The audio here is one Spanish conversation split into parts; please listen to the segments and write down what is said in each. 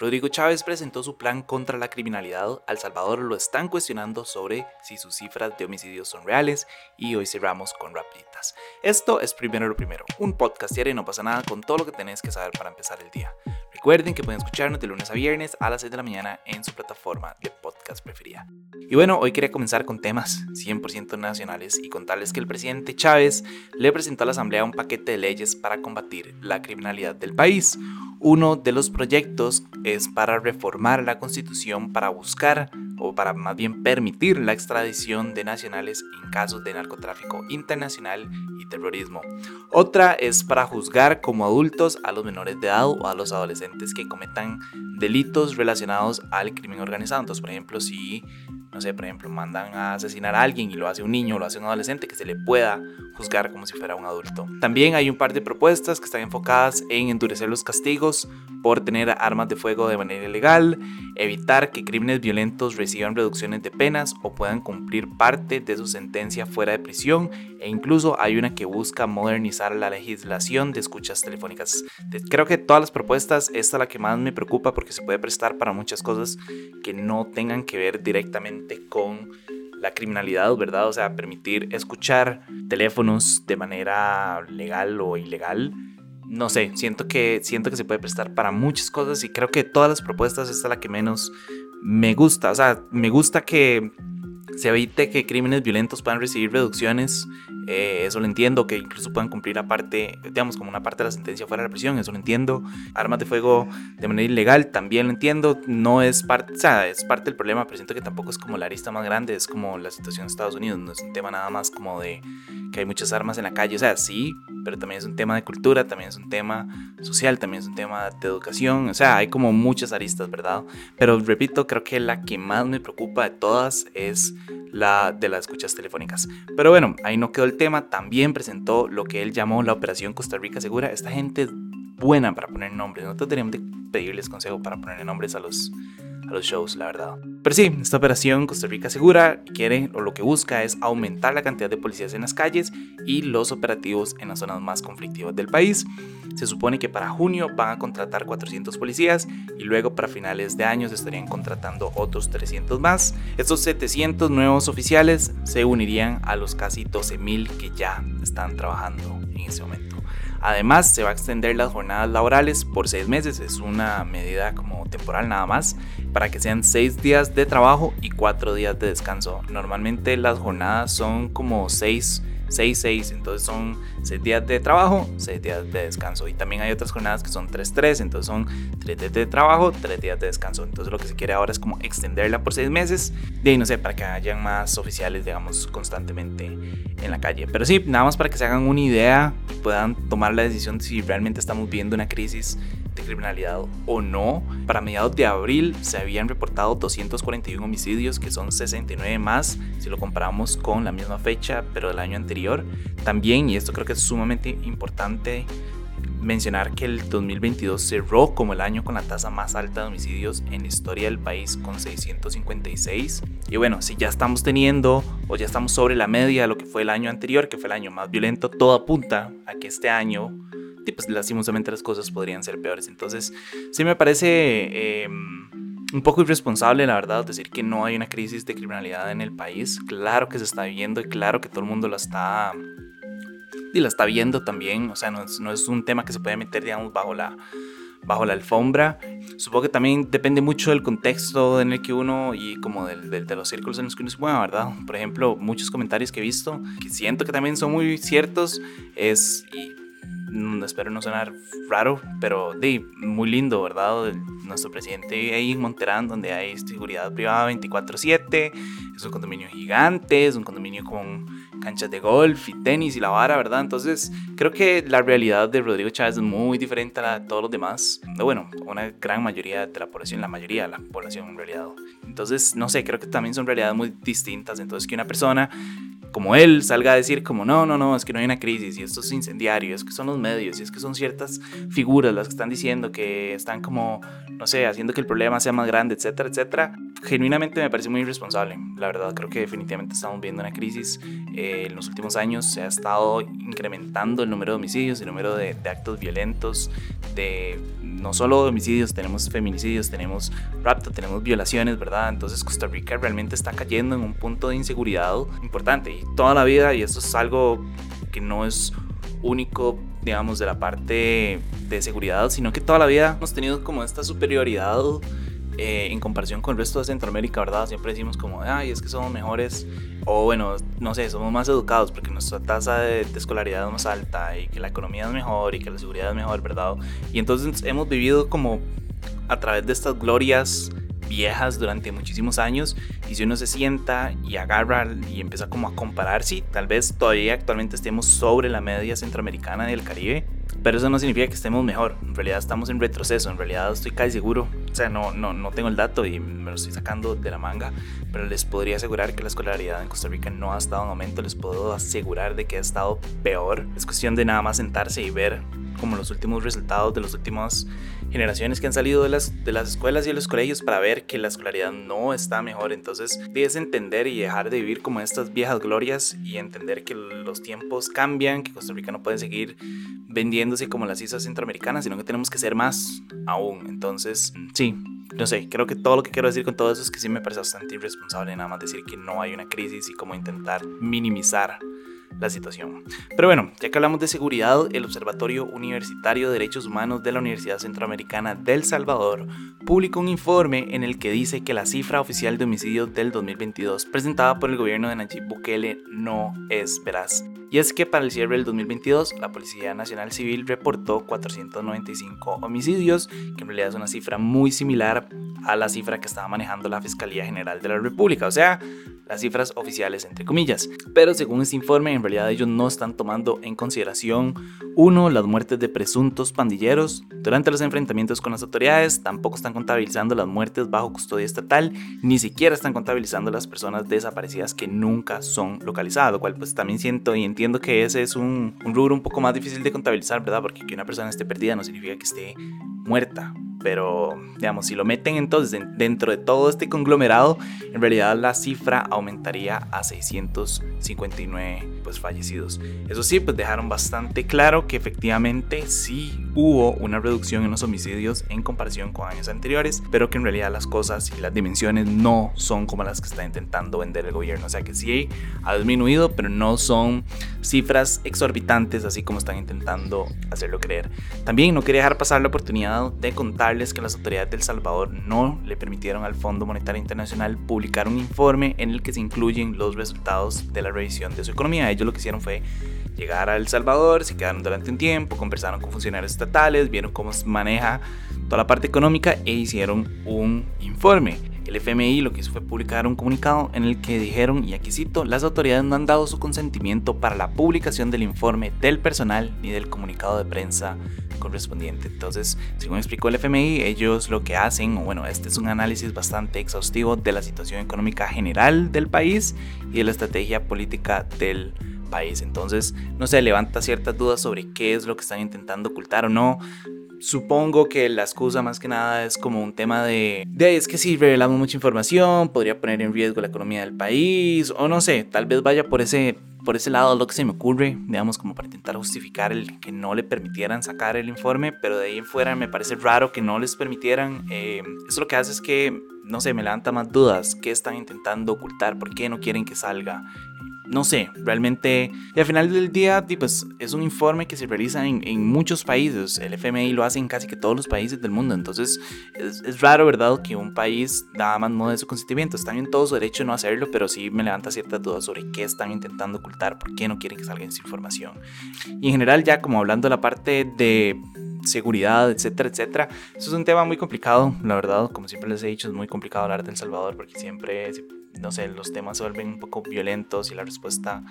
Rodrigo Chávez presentó su plan contra la criminalidad. Al Salvador lo están cuestionando sobre si sus cifras de homicidios son reales y hoy cerramos con rapiditas. Esto es Primero lo Primero, un podcast diario y no pasa nada con todo lo que tenés que saber para empezar el día. Recuerden que pueden escucharnos de lunes a viernes a las 6 de la mañana en su plataforma de podcast preferida. Y bueno, hoy quería comenzar con temas 100% nacionales y contarles que el presidente Chávez le presentó a la Asamblea un paquete de leyes para combatir la criminalidad del país. Uno de los proyectos es para reformar la constitución para buscar o para más bien permitir la extradición de nacionales en casos de narcotráfico internacional y terrorismo. Otra es para juzgar como adultos a los menores de edad o a los adolescentes que cometan delitos relacionados al crimen organizado. Entonces, por ejemplo, si no sé, por ejemplo, mandan a asesinar a alguien y lo hace un niño lo hace un adolescente, que se le pueda juzgar como si fuera un adulto. También hay un par de propuestas que están enfocadas en endurecer los castigos por tener armas de fuego de manera ilegal, evitar que crímenes violentos reciban reducciones de penas o puedan cumplir parte de su sentencia fuera de prisión e incluso hay una que busca modernizar la legislación de escuchas telefónicas. Creo que todas las propuestas, esta es la que más me preocupa porque se puede prestar para muchas cosas que no tengan que ver directamente con la criminalidad, ¿verdad? O sea, permitir escuchar teléfonos de manera legal o ilegal no sé, siento que, siento que se puede prestar para muchas cosas y creo que todas las propuestas esta es la que menos me gusta. O sea, me gusta que se evite que crímenes violentos puedan recibir reducciones. Eh, eso lo entiendo, que incluso puedan cumplir aparte, digamos, como una parte de la sentencia fuera de la prisión, eso lo entiendo. Armas de fuego de manera ilegal, también lo entiendo. No es parte, o sea, es parte del problema, pero siento que tampoco es como la arista más grande, es como la situación de Estados Unidos, no es un tema nada más como de que hay muchas armas en la calle. O sea, sí, pero también es un tema de cultura, también es un tema social, también es un tema de educación, o sea, hay como muchas aristas, ¿verdad? Pero repito, creo que la que más me preocupa de todas es la de las escuchas telefónicas. Pero bueno, ahí no quedó también presentó lo que él llamó la Operación Costa Rica Segura. Esta gente es buena para poner nombres, nosotros deberíamos de pedirles consejo para poner nombres a los los shows, la verdad. Pero sí, esta operación Costa Rica Segura quiere o lo que busca es aumentar la cantidad de policías en las calles y los operativos en las zonas más conflictivas del país. Se supone que para junio van a contratar 400 policías y luego para finales de año estarían contratando otros 300 más. Estos 700 nuevos oficiales se unirían a los casi 12.000 que ya están trabajando en ese momento. Además, se va a extender las jornadas laborales por seis meses. Es una medida como temporal nada más para que sean seis días de trabajo y cuatro días de descanso. Normalmente las jornadas son como seis 6-6, entonces son 6 días de trabajo, 6 días de descanso. Y también hay otras jornadas que son 3-3, entonces son 3 días de trabajo, 3 días de descanso. Entonces lo que se quiere ahora es como extenderla por 6 meses, de ahí no sé, para que hayan más oficiales, digamos, constantemente en la calle. Pero sí, nada más para que se hagan una idea y puedan tomar la decisión si realmente estamos viendo una crisis de criminalidad o no. Para mediados de abril se habían reportado 241 homicidios, que son 69 más si lo comparamos con la misma fecha, pero del año anterior. También, y esto creo que es sumamente importante mencionar que el 2022 cerró como el año con la tasa más alta de homicidios en la historia del país con 656. Y bueno, si ya estamos teniendo o ya estamos sobre la media de lo que fue el año anterior, que fue el año más violento, todo apunta a que este año y pues lastimosamente las cosas podrían ser peores. Entonces, sí me parece em, un poco irresponsable, la verdad, decir que no hay una crisis de criminalidad en el país. Claro que se está viendo y claro que todo el mundo la está, y la está viendo también. O sea, no es, no es un tema que se puede meter, digamos, bajo la, bajo la alfombra. Supongo que también depende mucho del contexto en el que uno y como del, de los círculos en los que uno se mueva, ¿verdad? Por ejemplo, muchos comentarios que he visto que siento que también son muy ciertos es, y espero no sonar raro, pero de, muy lindo, ¿verdad? Nuestro presidente ahí en Monterán, donde hay seguridad privada 24/7, es un condominio gigante, es un condominio con canchas de golf y tenis y la vara, ¿verdad? Entonces, creo que la realidad de Rodrigo Chávez es muy diferente a la de todos los demás. Bueno, una gran mayoría de la población, la mayoría de la población en realidad. Entonces, no sé, creo que también son realidades muy distintas. Entonces, que una persona como él salga a decir como no, no, no, es que no hay una crisis y esto es incendiario, es que son los medios y es que son ciertas figuras las que están diciendo que están como, no sé, haciendo que el problema sea más grande, etcétera, etcétera, genuinamente me parece muy irresponsable. La verdad creo que definitivamente estamos viendo una crisis. Eh, en los últimos años se ha estado incrementando el número de homicidios, el número de, de actos violentos, de no solo homicidios, tenemos feminicidios, tenemos rapto, tenemos violaciones, ¿verdad? Entonces Costa Rica realmente está cayendo en un punto de inseguridad importante toda la vida, y esto es algo que no es único, digamos, de la parte de seguridad, sino que toda la vida hemos tenido como esta superioridad eh, en comparación con el resto de Centroamérica, ¿verdad? Siempre decimos como, ay, es que somos mejores, o bueno, no sé, somos más educados porque nuestra tasa de, de, escolaridad es más alta y que la economía es mejor y que la seguridad es mejor, ¿verdad? Y entonces hemos vivido como a través de estas glorias viejas durante muchísimos años y si uno se sienta y agarra y empieza como a comparar, sí, tal vez todavía actualmente estemos sobre la media centroamericana del Caribe, pero eso no significa que estemos mejor. En realidad estamos en retroceso. En realidad estoy casi seguro. O sea, no, no, no tengo el dato y me lo estoy sacando de la manga. Pero les podría asegurar que la escolaridad en Costa Rica no ha estado en aumento. Les puedo asegurar de que ha estado peor. Es cuestión de nada más sentarse y ver como los últimos resultados de las últimas generaciones que han salido de las, de las escuelas y de los colegios para ver que la escolaridad no está mejor. Entonces, debes entender y dejar de vivir como estas viejas glorias y entender que los tiempos cambian, que Costa Rica no puede seguir vendiéndose como las islas centroamericanas, sino que tenemos que ser más aún. Entonces, sí, no sé, creo que todo lo que quiero decir con todo eso es que sí me parece bastante irresponsable nada más decir que no hay una crisis y como intentar minimizar la situación. Pero bueno, ya que hablamos de seguridad, el Observatorio Universitario de Derechos Humanos de la Universidad Centroamericana del Salvador publicó un informe en el que dice que la cifra oficial de homicidios del 2022 presentada por el gobierno de Nayib Bukele no es veraz. Y es que para el cierre del 2022, la Policía Nacional Civil reportó 495 homicidios, que en realidad es una cifra muy similar a la cifra que estaba manejando la Fiscalía General de la República, o sea, las cifras oficiales entre comillas. Pero según este informe, en realidad ellos no están tomando en consideración, uno, las muertes de presuntos pandilleros durante los enfrentamientos con las autoridades, tampoco están contabilizando las muertes bajo custodia estatal, ni siquiera están contabilizando las personas desaparecidas que nunca son localizadas, lo cual pues también siento y entiendo que ese es un, un rubro un poco más difícil de contabilizar, ¿verdad? Porque que una persona esté perdida no significa que esté muerta, pero digamos, si lo meten entonces dentro de todo este conglomerado, en realidad la cifra aumentaría a 659 pues, fallecidos. Eso sí, pues dejaron bastante claro que efectivamente sí hubo una reducción en los homicidios en comparación con años anteriores, pero que en realidad las cosas y las dimensiones no son como las que está intentando vender el gobierno. O sea que sí ha disminuido, pero no son cifras exorbitantes así como están intentando hacerlo creer. También no quería dejar pasar la oportunidad de contar que las autoridades del Salvador no le permitieron al Fondo Monetario Internacional publicar un informe en el que se incluyen los resultados de la revisión de su economía. Ellos lo que hicieron fue llegar a El Salvador, se quedaron durante un tiempo, conversaron con funcionarios estatales, vieron cómo se maneja toda la parte económica e hicieron un informe. El FMI lo que hizo fue publicar un comunicado en el que dijeron, y aquí cito, las autoridades no han dado su consentimiento para la publicación del informe del personal ni del comunicado de prensa correspondiente. Entonces, según explicó el FMI, ellos lo que hacen, bueno, este es un análisis bastante exhaustivo de la situación económica general del país y de la estrategia política del país. Entonces, no se levanta ciertas dudas sobre qué es lo que están intentando ocultar o no. Supongo que la excusa más que nada es como un tema de, de es que si revelamos mucha información podría poner en riesgo la economía del país o no sé, tal vez vaya por ese por ese lado lo que se me ocurre, digamos, como para intentar justificar el que no le permitieran sacar el informe, pero de ahí en fuera me parece raro que no les permitieran. Eh, eso lo que hace es que, no sé, me levanta más dudas. ¿Qué están intentando ocultar? ¿Por qué no quieren que salga? No sé, realmente, y al final del día, pues es un informe que se realiza en, muchos países, el FMI lo hace en casi que todos los países del mundo, entonces es, raro, ¿verdad?, que un país nada más no dé su consentimiento, están en todo su derecho no hacerlo, pero sí me levanta ciertas dudas sobre qué están intentando ocultar, por qué no quieren que salga esa información. Y en general, ya como hablando de la parte de seguridad, etcétera, etcétera. Eso es un tema muy complicado, la verdad, como siempre les he dicho, es muy complicado hablar de El Salvador porque siempre no sé, los temas se vuelven un poco violentos y la respuesta,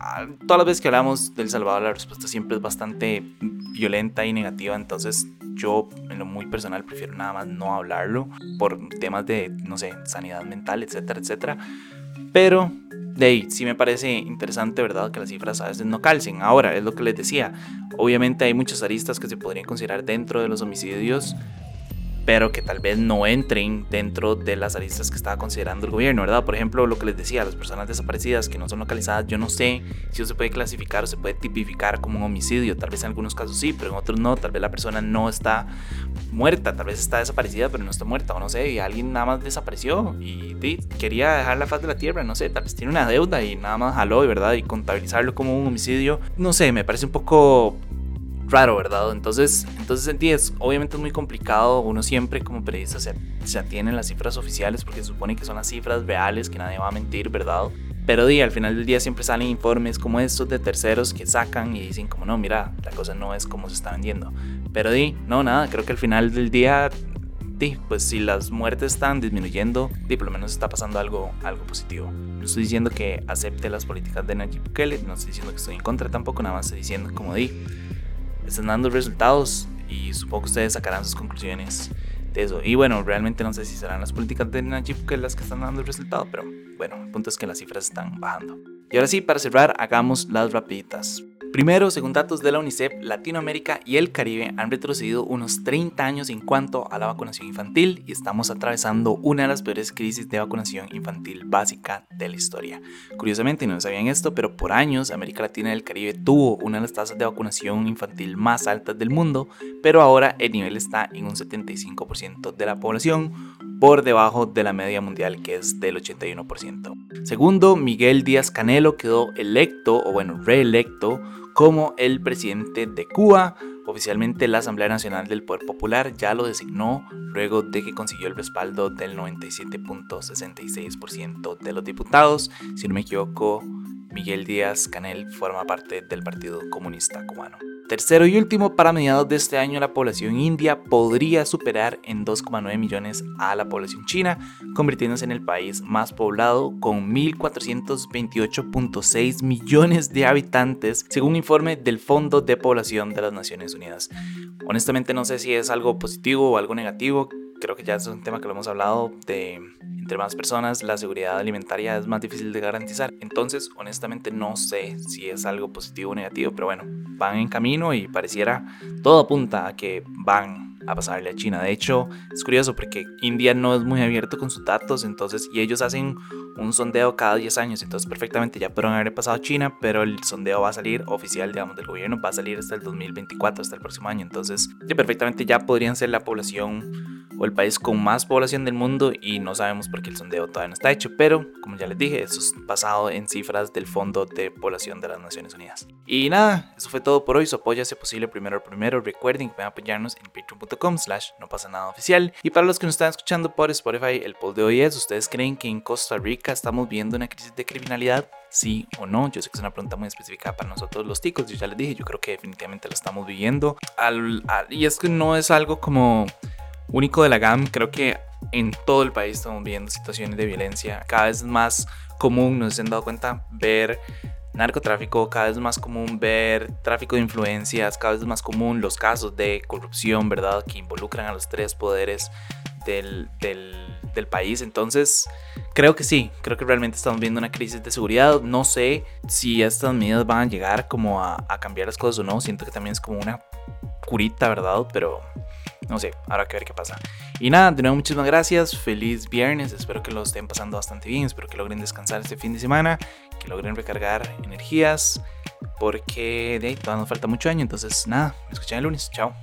ah, todas las veces que hablamos del Salvador, la respuesta siempre es bastante violenta y negativa, entonces yo en lo muy personal prefiero nada más no hablarlo por temas de, no sé, sanidad mental, etcétera, etcétera. Pero de ahí sí me parece interesante, ¿verdad? Que las cifras a veces no calcen. Ahora, es lo que les decía, obviamente hay muchas aristas que se podrían considerar dentro de los homicidios pero que tal vez no entren dentro de las aristas que estaba considerando el gobierno, ¿verdad? Por ejemplo, lo que les decía, las personas desaparecidas que no son localizadas, yo no sé si se puede clasificar o se puede tipificar como un homicidio, tal vez en algunos casos sí, pero en otros no, tal vez la persona no está muerta, tal vez está desaparecida, pero no está muerta, o no sé, y alguien nada más desapareció y, quería dejar la faz de la tierra, no sé, tal vez tiene una deuda y nada más jaló, ¿verdad? Y contabilizarlo como un homicidio, no sé, me parece un poco raro, ¿verdad? Entonces, entonces entiendes, obviamente es muy complicado, uno siempre como periodista se, se atiene las cifras oficiales porque se supone que son las cifras reales, que nadie va a mentir, ¿verdad? Pero di, al final del día siempre salen informes como estos de terceros que sacan y dicen como no, mira, la cosa no es como se está vendiendo. Pero di, no, nada, creo que al final del día, di, pues si las muertes están disminuyendo, di, por lo menos está pasando algo, algo positivo. No estoy diciendo que acepte las políticas de Nayib Bukele, no estoy diciendo que estoy en contra tampoco, nada más estoy diciendo como di, están dando resultados y supongo que ustedes sacarán sus conclusiones de eso. Y bueno, realmente no sé si serán las políticas de Najib que las que están dando el resultado, pero bueno, el punto es que las cifras están bajando. Y ahora sí, para cerrar, hagamos las rapiditas. Primero, según datos de la UNICEF, Latinoamérica y el Caribe han retrocedido unos 30 años en cuanto a la vacunación infantil y estamos atravesando una de las peores crisis de vacunación infantil básica de la historia. Curiosamente, no sabían esto, pero por años América Latina y el Caribe tuvo una de las tasas de vacunación infantil más altas del mundo, pero ahora el nivel está en un 75% de la población, por debajo de la media mundial que es del 81%. Segundo, Miguel Díaz Canelo quedó electo, o bueno, reelecto, como el presidente de Cuba. Oficialmente la Asamblea Nacional del Poder Popular ya lo designó luego de que consiguió el respaldo del 97.66% de los diputados. Si no me equivoco, Miguel Díaz Canel forma parte del Partido Comunista Cubano. Tercero y último, para mediados de este año la población india podría superar en 2,9 millones a la población china, convirtiéndose en el país más poblado con 1.428.6 millones de habitantes, según un informe del Fondo de Población de las Naciones Unidas. Honestamente no sé si es algo positivo o algo negativo, creo que ya es un tema que lo hemos hablado de entre más personas la seguridad alimentaria es más difícil de garantizar. Entonces, honestamente no sé si es algo positivo o negativo, pero bueno, van en camino y pareciera todo apunta a que van a pasarle a China. De hecho, es curioso porque India no es muy abierto con sus datos, entonces, y ellos hacen un sondeo cada 10 años, entonces perfectamente ya pudieron haber pasado a China, pero el sondeo va a salir oficial, digamos, del gobierno, va a salir hasta el 2024, hasta el próximo año, entonces, perfectamente ya podrían ser la población o el país con más población del mundo y no sabemos por qué el sondeo todavía no está hecho, pero como ya les dije, eso es basado en cifras del Fondo de Población de las Naciones Unidas. Y nada, eso fue todo por hoy, su apoyo hace posible primero primero, recuerden que pueden apoyarnos en patreon.com slash no pasa nada oficial. Y para los que nos están escuchando por Spotify, el poll de hoy es, ¿ustedes creen que en Costa Rica estamos viendo una crisis de criminalidad? sí o no. Yo sé que es una pregunta muy específica para nosotros los ticos. Yo ya les dije, yo creo que definitivamente lo estamos viviendo. y es que no es algo como único de la GAM, creo que en todo el país estamos viendo situaciones de violencia. Cada vez más común, nos han dado cuenta, ver narcotráfico, cada vez más común ver tráfico de influencias, cada vez más común los casos de corrupción, ¿verdad? Que involucran a los tres poderes del, del, del país. Entonces, creo que sí, creo que realmente estamos viendo una crisis de seguridad. No sé si estas medidas van a llegar como a, a cambiar las cosas o no. Siento que también es como una curita, ¿verdad? Pero no sé, habrá que ver qué pasa. Y nada, de nuevo muchísimas gracias, feliz viernes, espero que lo estén pasando bastante bien, espero que logren descansar este fin de semana, que logren recargar energías, porque de ahí todavía nos falta mucho año, entonces nada, me escuchan el lunes, chao.